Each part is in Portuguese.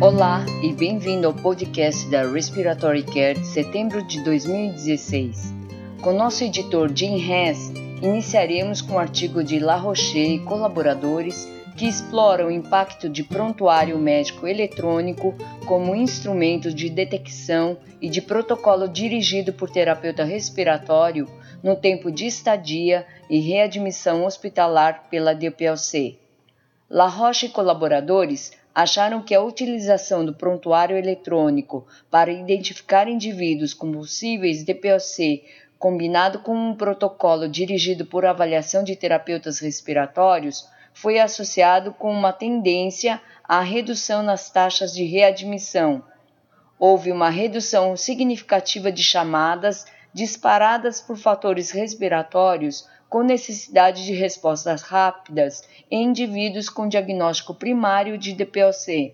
Olá e bem-vindo ao podcast da Respiratory Care de setembro de 2016. Com nosso editor Jim Hess, iniciaremos com um artigo de La Roche e colaboradores que explora o impacto de prontuário médico eletrônico como instrumento de detecção e de protocolo dirigido por terapeuta respiratório no tempo de estadia e readmissão hospitalar pela DPLC. La Roche e colaboradores acharam que a utilização do prontuário eletrônico para identificar indivíduos com possíveis DPLC combinado com um protocolo dirigido por avaliação de terapeutas respiratórios foi associado com uma tendência à redução nas taxas de readmissão. Houve uma redução significativa de chamadas disparadas por fatores respiratórios com necessidade de respostas rápidas em indivíduos com diagnóstico primário de DPOC.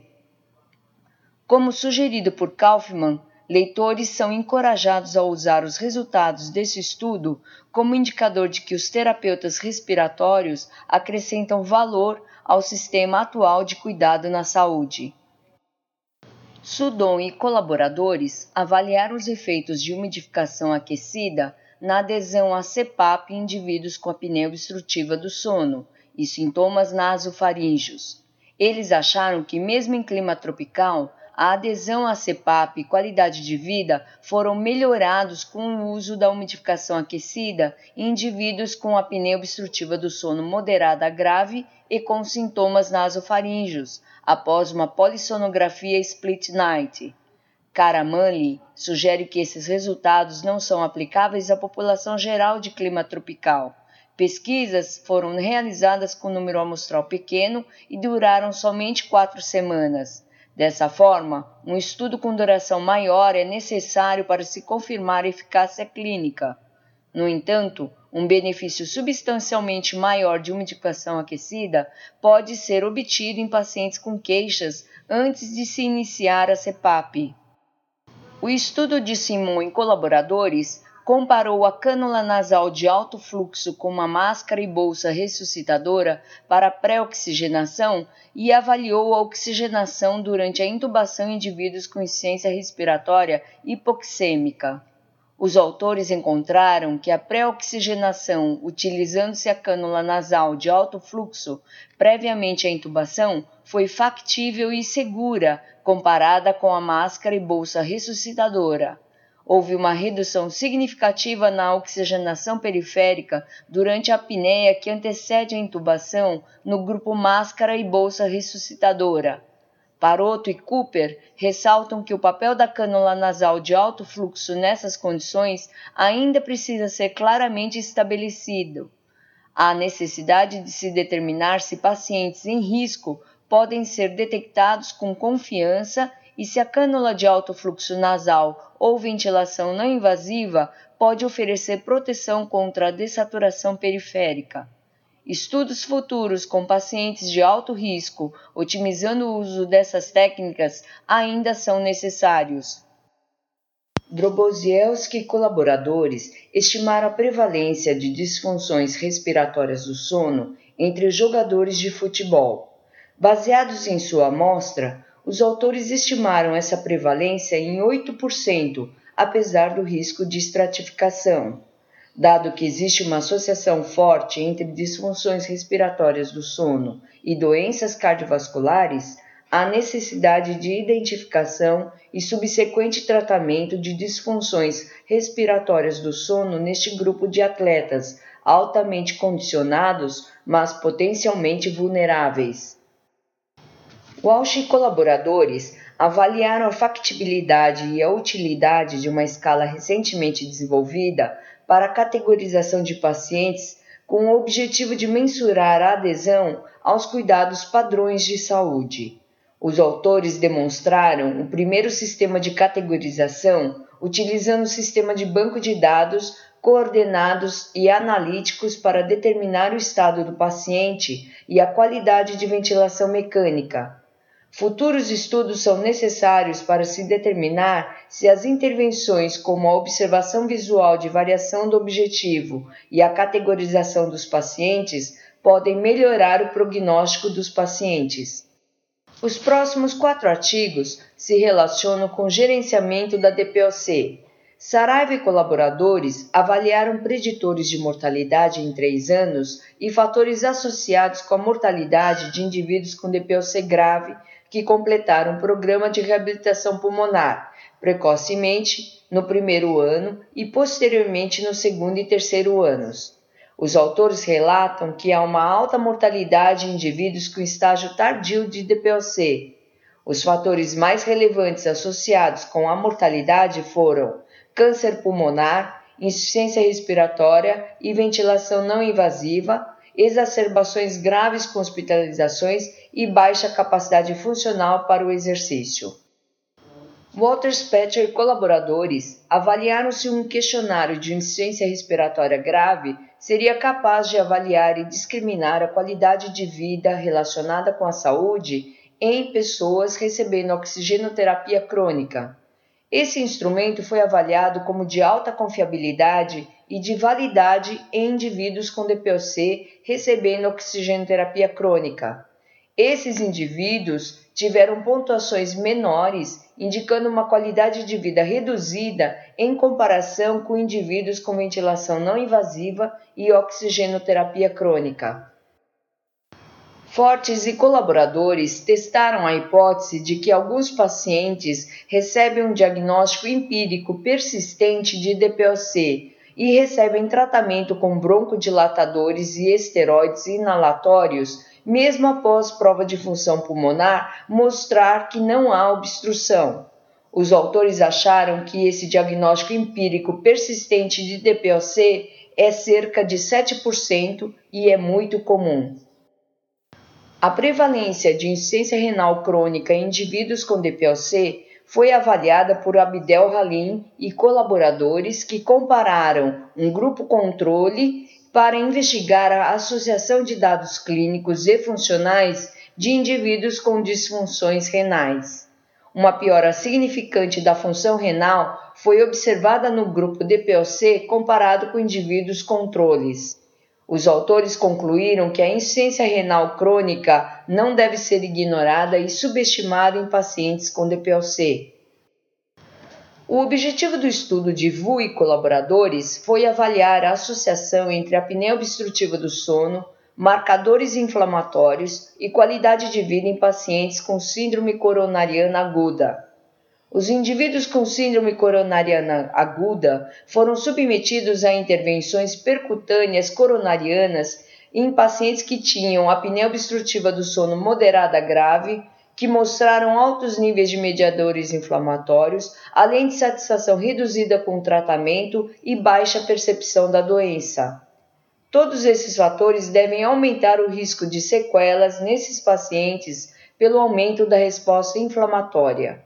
Como sugerido por Kaufman, leitores são encorajados a usar os resultados desse estudo como indicador de que os terapeutas respiratórios acrescentam valor ao sistema atual de cuidado na saúde. Sudon e colaboradores avaliaram os efeitos de umidificação aquecida na adesão a CPAP em indivíduos com apneia obstrutiva do sono e sintomas nasofaríngeos. Eles acharam que, mesmo em clima tropical, a adesão à CPAP e qualidade de vida foram melhorados com o uso da umidificação aquecida em indivíduos com apneia obstrutiva do sono moderada a grave e com sintomas nasofaríngeos, após uma polissonografia split night. Caramanli sugere que esses resultados não são aplicáveis à população geral de clima tropical. Pesquisas foram realizadas com número amostral pequeno e duraram somente quatro semanas. Dessa forma, um estudo com duração maior é necessário para se confirmar a eficácia clínica. No entanto, um benefício substancialmente maior de umidificação aquecida pode ser obtido em pacientes com queixas antes de se iniciar a CPAP. O estudo de Simon e colaboradores comparou a cânula nasal de alto fluxo com uma máscara e bolsa ressuscitadora para pré-oxigenação e avaliou a oxigenação durante a intubação em indivíduos com insuficiência respiratória hipoxêmica. Os autores encontraram que a pré-oxigenação, utilizando-se a cânula nasal de alto fluxo previamente à intubação, foi factível e segura comparada com a máscara e bolsa ressuscitadora houve uma redução significativa na oxigenação periférica durante a apneia que antecede a intubação no grupo máscara e bolsa ressuscitadora. Paroto e Cooper ressaltam que o papel da cânula nasal de alto fluxo nessas condições ainda precisa ser claramente estabelecido. Há necessidade de se determinar se pacientes em risco podem ser detectados com confiança e se a cânula de alto fluxo nasal ou ventilação não invasiva pode oferecer proteção contra a dessaturação periférica. Estudos futuros com pacientes de alto risco, otimizando o uso dessas técnicas, ainda são necessários. Drobozielski e colaboradores estimaram a prevalência de disfunções respiratórias do sono entre jogadores de futebol. Baseados em sua amostra, os autores estimaram essa prevalência em 8%, apesar do risco de estratificação. Dado que existe uma associação forte entre disfunções respiratórias do sono e doenças cardiovasculares, há necessidade de identificação e subsequente tratamento de disfunções respiratórias do sono neste grupo de atletas altamente condicionados, mas potencialmente vulneráveis. Walsh e colaboradores avaliaram a factibilidade e a utilidade de uma escala recentemente desenvolvida para a categorização de pacientes com o objetivo de mensurar a adesão aos cuidados padrões de saúde. Os autores demonstraram o primeiro sistema de categorização utilizando o sistema de banco de dados coordenados e analíticos para determinar o estado do paciente e a qualidade de ventilação mecânica, Futuros estudos são necessários para se determinar se as intervenções, como a observação visual de variação do objetivo e a categorização dos pacientes, podem melhorar o prognóstico dos pacientes. Os próximos quatro artigos se relacionam com gerenciamento da DPOC. Saraiva e colaboradores avaliaram preditores de mortalidade em três anos e fatores associados com a mortalidade de indivíduos com DPOC grave que completaram o programa de reabilitação pulmonar precocemente no primeiro ano e posteriormente no segundo e terceiro anos. Os autores relatam que há uma alta mortalidade em indivíduos com estágio tardio de DPOC. Os fatores mais relevantes associados com a mortalidade foram câncer pulmonar, insuficiência respiratória e ventilação não invasiva, exacerbações graves com hospitalizações e baixa capacidade funcional para o exercício. Walter Spetcher e colaboradores avaliaram se um questionário de insuficiência respiratória grave seria capaz de avaliar e discriminar a qualidade de vida relacionada com a saúde em pessoas recebendo oxigenoterapia crônica. Esse instrumento foi avaliado como de alta confiabilidade e de validade em indivíduos com DPOC recebendo oxigenoterapia crônica. Esses indivíduos tiveram pontuações menores, indicando uma qualidade de vida reduzida em comparação com indivíduos com ventilação não invasiva e oxigenoterapia crônica. Fortes e colaboradores testaram a hipótese de que alguns pacientes recebem um diagnóstico empírico persistente de DPOC e recebem tratamento com broncodilatadores e esteroides inalatórios mesmo após prova de função pulmonar mostrar que não há obstrução. Os autores acharam que esse diagnóstico empírico persistente de DPOC é cerca de 7% e é muito comum. A prevalência de insuficiência renal crônica em indivíduos com DPOC foi avaliada por Abdel Halim e colaboradores que compararam um grupo controle para investigar a associação de dados clínicos e funcionais de indivíduos com disfunções renais. Uma piora significante da função renal foi observada no grupo DPOC comparado com indivíduos controles. Os autores concluíram que a insuficiência renal crônica não deve ser ignorada e subestimada em pacientes com DPOC. O objetivo do estudo de Vu e colaboradores foi avaliar a associação entre a apneia obstrutiva do sono, marcadores inflamatórios e qualidade de vida em pacientes com síndrome coronariana aguda. Os indivíduos com síndrome coronariana aguda foram submetidos a intervenções percutâneas coronarianas em pacientes que tinham apneia obstrutiva do sono moderada grave que mostraram altos níveis de mediadores inflamatórios, além de satisfação reduzida com o tratamento e baixa percepção da doença. Todos esses fatores devem aumentar o risco de sequelas nesses pacientes pelo aumento da resposta inflamatória.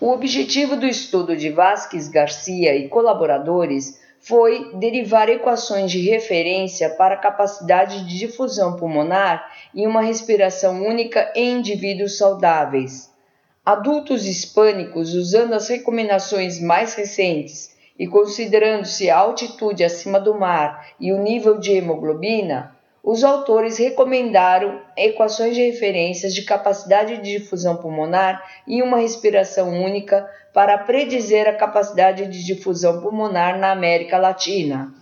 O objetivo do estudo de Vasquez Garcia e colaboradores foi derivar equações de referência para a capacidade de difusão pulmonar e uma respiração única em indivíduos saudáveis. Adultos hispânicos, usando as recomendações mais recentes e considerando-se a altitude acima do mar e o nível de hemoglobina, os autores recomendaram equações de referências de capacidade de difusão pulmonar e uma respiração única para predizer a capacidade de difusão pulmonar na América Latina.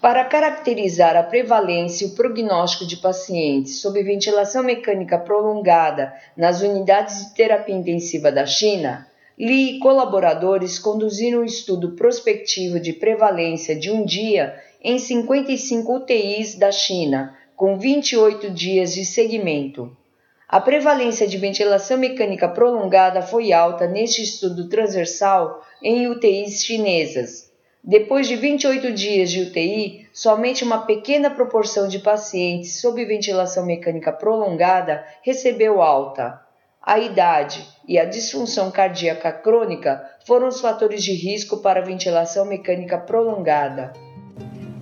Para caracterizar a prevalência e o prognóstico de pacientes sob ventilação mecânica prolongada nas unidades de terapia intensiva da China, Li e colaboradores conduziram um estudo prospectivo de prevalência de um dia em 55 UTIs da China, com 28 dias de seguimento. A prevalência de ventilação mecânica prolongada foi alta neste estudo transversal em UTIs chinesas. Depois de 28 dias de UTI, somente uma pequena proporção de pacientes sob ventilação mecânica prolongada recebeu alta. A idade e a disfunção cardíaca crônica foram os fatores de risco para a ventilação mecânica prolongada.